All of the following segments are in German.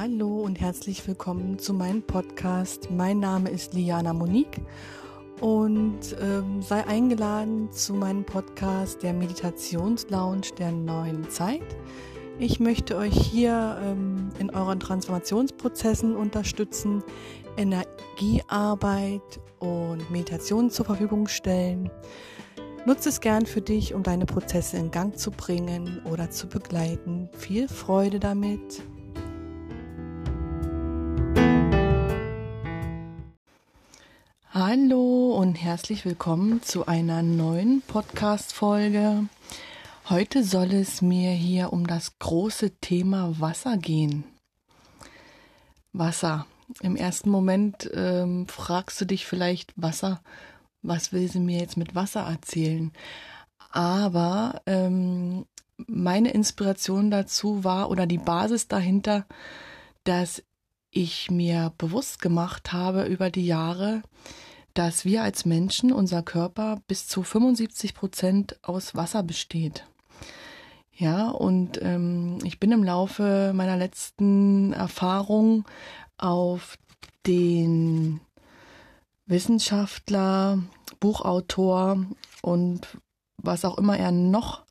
Hallo und herzlich willkommen zu meinem Podcast. Mein Name ist Liana Monique und ähm, sei eingeladen zu meinem Podcast der Meditationslounge der neuen Zeit. Ich möchte euch hier ähm, in euren Transformationsprozessen unterstützen, Energiearbeit und Meditation zur Verfügung stellen. Nutze es gern für dich, um deine Prozesse in Gang zu bringen oder zu begleiten. Viel Freude damit. Hallo und herzlich willkommen zu einer neuen Podcast-Folge. Heute soll es mir hier um das große Thema Wasser gehen. Wasser. Im ersten Moment ähm, fragst du dich vielleicht, Wasser, was will sie mir jetzt mit Wasser erzählen? Aber ähm, meine Inspiration dazu war oder die Basis dahinter, dass ich mir bewusst gemacht habe über die Jahre, dass wir als Menschen, unser Körper bis zu 75 Prozent aus Wasser besteht. Ja, und ähm, ich bin im Laufe meiner letzten Erfahrung auf den Wissenschaftler, Buchautor und was auch immer er noch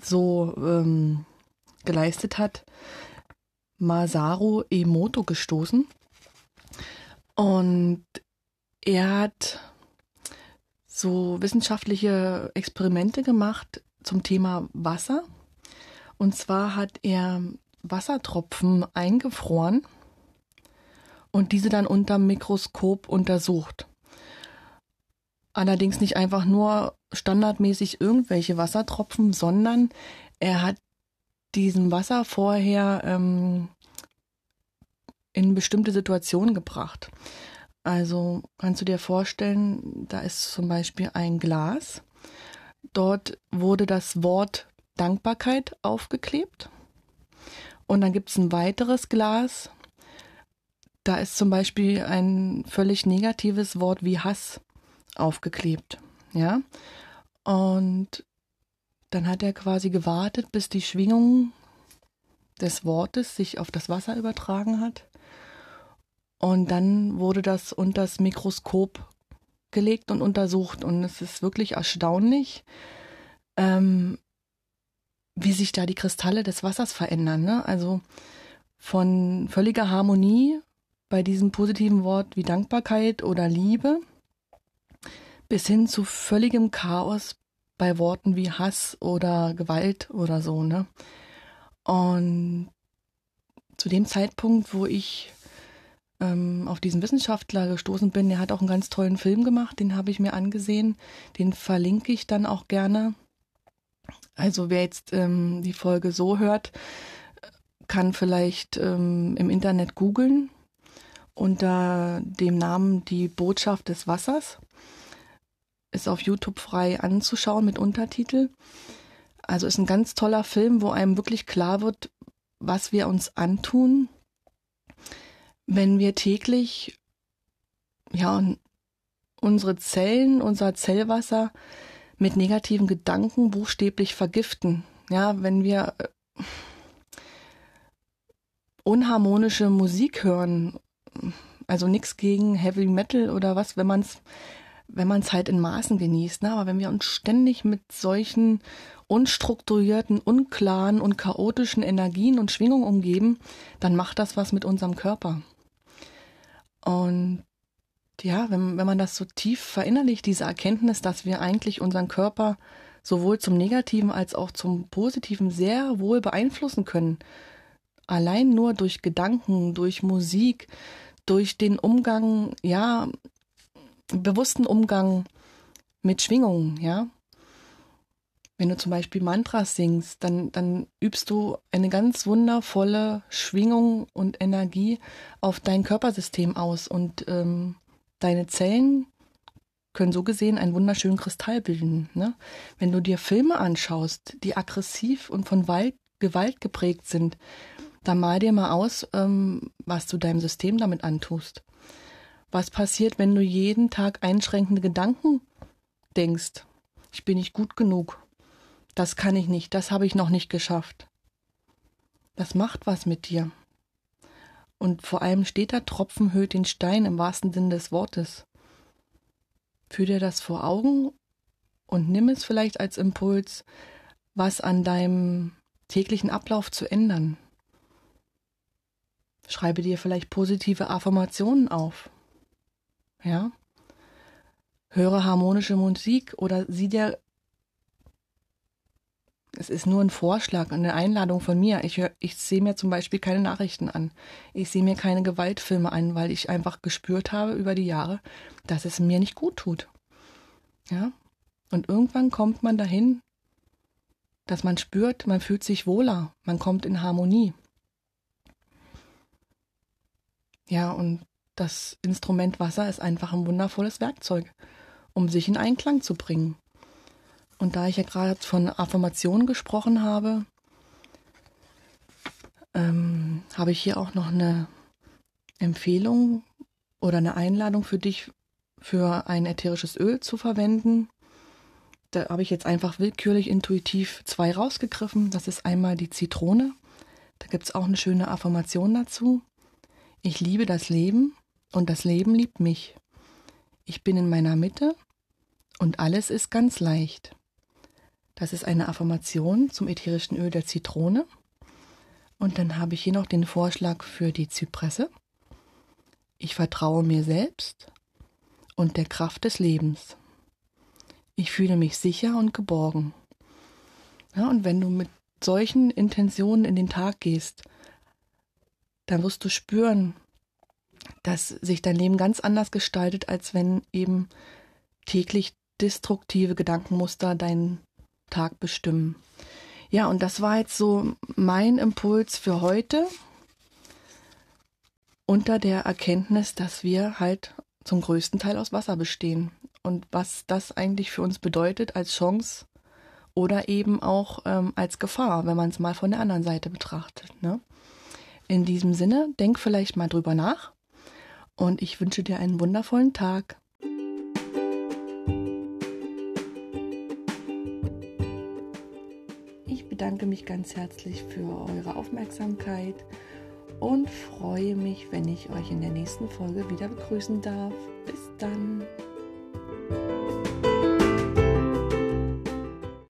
so ähm, geleistet hat, Masaru Emoto gestoßen. Und er hat so wissenschaftliche Experimente gemacht zum Thema Wasser. Und zwar hat er Wassertropfen eingefroren und diese dann unter Mikroskop untersucht. Allerdings nicht einfach nur standardmäßig irgendwelche Wassertropfen, sondern er hat diesen Wasser vorher ähm, in bestimmte Situationen gebracht. Also kannst du dir vorstellen, da ist zum Beispiel ein Glas. Dort wurde das Wort Dankbarkeit aufgeklebt. Und dann gibt es ein weiteres Glas. Da ist zum Beispiel ein völlig negatives Wort wie Hass aufgeklebt. Ja. Und dann hat er quasi gewartet, bis die Schwingung des Wortes sich auf das Wasser übertragen hat. Und dann wurde das unter das Mikroskop gelegt und untersucht. Und es ist wirklich erstaunlich, ähm, wie sich da die Kristalle des Wassers verändern. Ne? Also von völliger Harmonie bei diesem positiven Wort wie Dankbarkeit oder Liebe bis hin zu völligem Chaos bei Worten wie Hass oder Gewalt oder so, ne? Und zu dem Zeitpunkt, wo ich ähm, auf diesen Wissenschaftler gestoßen bin, der hat auch einen ganz tollen Film gemacht, den habe ich mir angesehen, den verlinke ich dann auch gerne. Also wer jetzt ähm, die Folge so hört, kann vielleicht ähm, im Internet googeln unter dem Namen Die Botschaft des Wassers ist auf YouTube frei anzuschauen mit Untertitel. Also ist ein ganz toller Film, wo einem wirklich klar wird, was wir uns antun, wenn wir täglich ja unsere Zellen, unser Zellwasser mit negativen Gedanken buchstäblich vergiften. Ja, wenn wir äh, unharmonische Musik hören, also nichts gegen Heavy Metal oder was, wenn man es wenn man es halt in Maßen genießt. Ne? Aber wenn wir uns ständig mit solchen unstrukturierten, unklaren und chaotischen Energien und Schwingungen umgeben, dann macht das was mit unserem Körper. Und ja, wenn, wenn man das so tief verinnerlicht, diese Erkenntnis, dass wir eigentlich unseren Körper sowohl zum Negativen als auch zum Positiven sehr wohl beeinflussen können. Allein nur durch Gedanken, durch Musik, durch den Umgang, ja, bewussten Umgang mit Schwingungen, ja. Wenn du zum Beispiel Mantras singst, dann, dann übst du eine ganz wundervolle Schwingung und Energie auf dein Körpersystem aus und ähm, deine Zellen können so gesehen einen wunderschönen Kristall bilden. Ne? Wenn du dir Filme anschaust, die aggressiv und von Gewalt geprägt sind, dann mal dir mal aus, ähm, was du deinem System damit antust. Was passiert, wenn du jeden Tag einschränkende Gedanken denkst? Ich bin nicht gut genug. Das kann ich nicht. Das habe ich noch nicht geschafft. Das macht was mit dir. Und vor allem steht da Tropfen höht den Stein im wahrsten Sinne des Wortes. Führ dir das vor Augen und nimm es vielleicht als Impuls, was an deinem täglichen Ablauf zu ändern. Schreibe dir vielleicht positive Affirmationen auf. Ja? Höre harmonische Musik oder sieh dir es ist nur ein Vorschlag, eine Einladung von mir. Ich, ich sehe mir zum Beispiel keine Nachrichten an. Ich sehe mir keine Gewaltfilme an, weil ich einfach gespürt habe über die Jahre, dass es mir nicht gut tut. Ja? Und irgendwann kommt man dahin, dass man spürt, man fühlt sich wohler, man kommt in Harmonie. Ja, und das Instrument Wasser ist einfach ein wundervolles Werkzeug, um sich in Einklang zu bringen. Und da ich ja gerade von Affirmationen gesprochen habe, ähm, habe ich hier auch noch eine Empfehlung oder eine Einladung für dich, für ein ätherisches Öl zu verwenden. Da habe ich jetzt einfach willkürlich intuitiv zwei rausgegriffen. Das ist einmal die Zitrone. Da gibt es auch eine schöne Affirmation dazu. Ich liebe das Leben und das Leben liebt mich. Ich bin in meiner Mitte und alles ist ganz leicht. Das ist eine Affirmation zum ätherischen Öl der Zitrone. Und dann habe ich hier noch den Vorschlag für die Zypresse. Ich vertraue mir selbst und der Kraft des Lebens. Ich fühle mich sicher und geborgen. Ja, und wenn du mit solchen Intentionen in den Tag gehst, dann wirst du spüren, dass sich dein Leben ganz anders gestaltet, als wenn eben täglich destruktive Gedankenmuster dein Tag bestimmen. Ja, und das war jetzt so mein Impuls für heute unter der Erkenntnis, dass wir halt zum größten Teil aus Wasser bestehen und was das eigentlich für uns bedeutet als Chance oder eben auch ähm, als Gefahr, wenn man es mal von der anderen Seite betrachtet. Ne? In diesem Sinne, denk vielleicht mal drüber nach und ich wünsche dir einen wundervollen Tag. Bedanke mich ganz herzlich für eure Aufmerksamkeit und freue mich, wenn ich euch in der nächsten Folge wieder begrüßen darf. Bis dann.